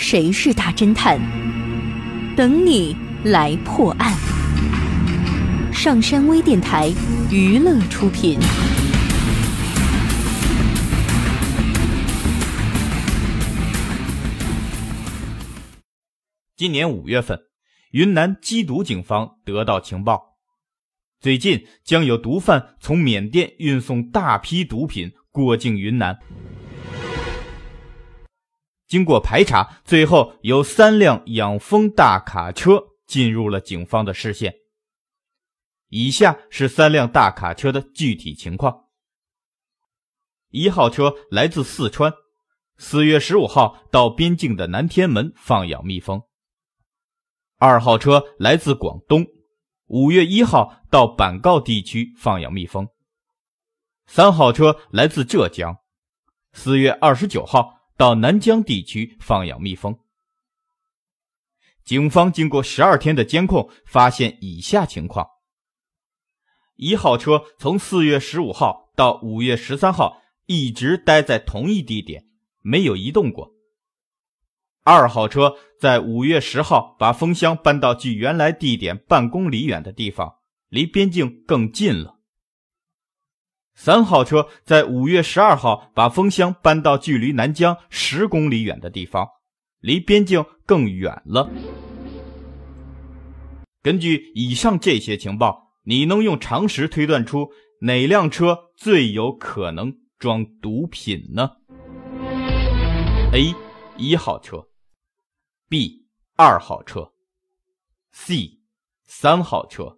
谁是大侦探？等你来破案。上山微电台娱乐出品。今年五月份，云南缉毒警方得到情报，最近将有毒贩从缅甸运送大批毒品过境云南。经过排查，最后有三辆养蜂大卡车进入了警方的视线。以下是三辆大卡车的具体情况：一号车来自四川，四月十五号到边境的南天门放养蜜蜂；二号车来自广东，五月一号到板告地区放养蜜蜂；三号车来自浙江，四月二十九号。到南疆地区放养蜜蜂。警方经过十二天的监控，发现以下情况：一号车从四月十五号到五月十三号一直待在同一地点，没有移动过。二号车在五月十号把蜂箱搬到距原来地点半公里远的地方，离边境更近了。三号车在五月十二号把蜂箱搬到距离南疆十公里远的地方，离边境更远了。根据以上这些情报，你能用常识推断出哪辆车最有可能装毒品呢？A. 一号车，B. 二号车，C. 三号车。